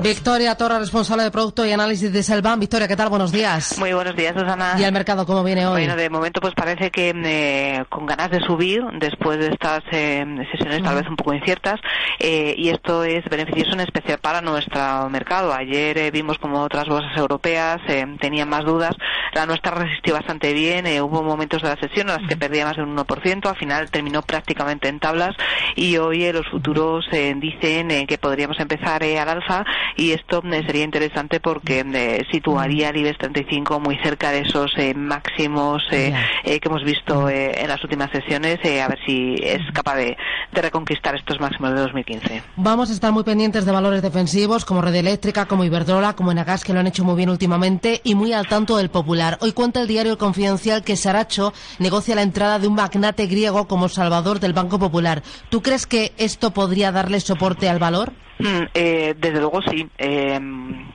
Victoria Torra, responsable de producto y análisis de Selvan. Victoria, ¿qué tal? Buenos días. Muy buenos días, Susana. ¿Y el mercado cómo viene hoy? Bueno, de momento pues parece que eh, con ganas de subir después de estas eh, sesiones tal vez un poco inciertas eh, y esto es beneficioso en especial para nuestro mercado. Ayer eh, vimos como otras bolsas europeas eh, tenían más dudas. La nuestra resistió bastante bien. eh, hubo momentos de la sesión en las que perdía más de un 1%. Al final terminó prácticamente en tablas y hoy eh, los futuros eh, dicen que podríamos empezar al alza y esto sería interesante porque situaría al IBEX 35 muy cerca de esos eh, máximos que hemos visto eh, en las últimas sesiones, a ver si es capaz de, de reconquistar estos máximos de 2015. Vamos a estar muy pendientes de valores defensivos como Red Eléctrica, como Iberdrola, como Enagas, que lo han hecho muy bien últimamente, y muy al tanto del Popular. Hoy cuenta el diario Confidencial que Saracho negocia la entrada de un magnate griego como salvador del Banco Popular. ¿Tú crees que esto podría darle soporte al valor? Mm, eh, desde luego sí. Eh,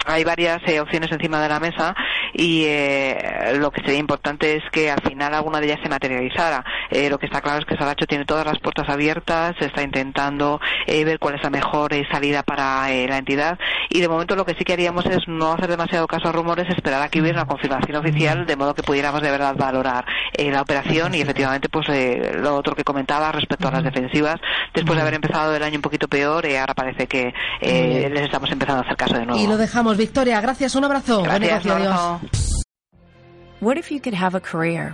hay varias eh, opciones encima de la mesa y eh, lo que sería importante es que al final alguna de ellas se materializara. Eh, lo que está claro es que Saracho tiene todas las puertas abiertas, está intentando eh, ver cuál es la mejor eh, salida para eh, la entidad y de momento lo que sí que haríamos es no hacer demasiado caso a rumores, esperar a que hubiera una confirmación oficial de modo que pudiéramos de verdad valorar eh, la operación y efectivamente pues eh, lo otro que comentaba respecto a las defensivas, después de haber empezado el año un poquito peor, eh, ahora parece que eh, les estamos empezando a hacer caso de nuevo. Y lo dejamos. Victoria, gracias. Un abrazo. Buen Gracias, negocio. un Adiós. abrazo. What if you could have a career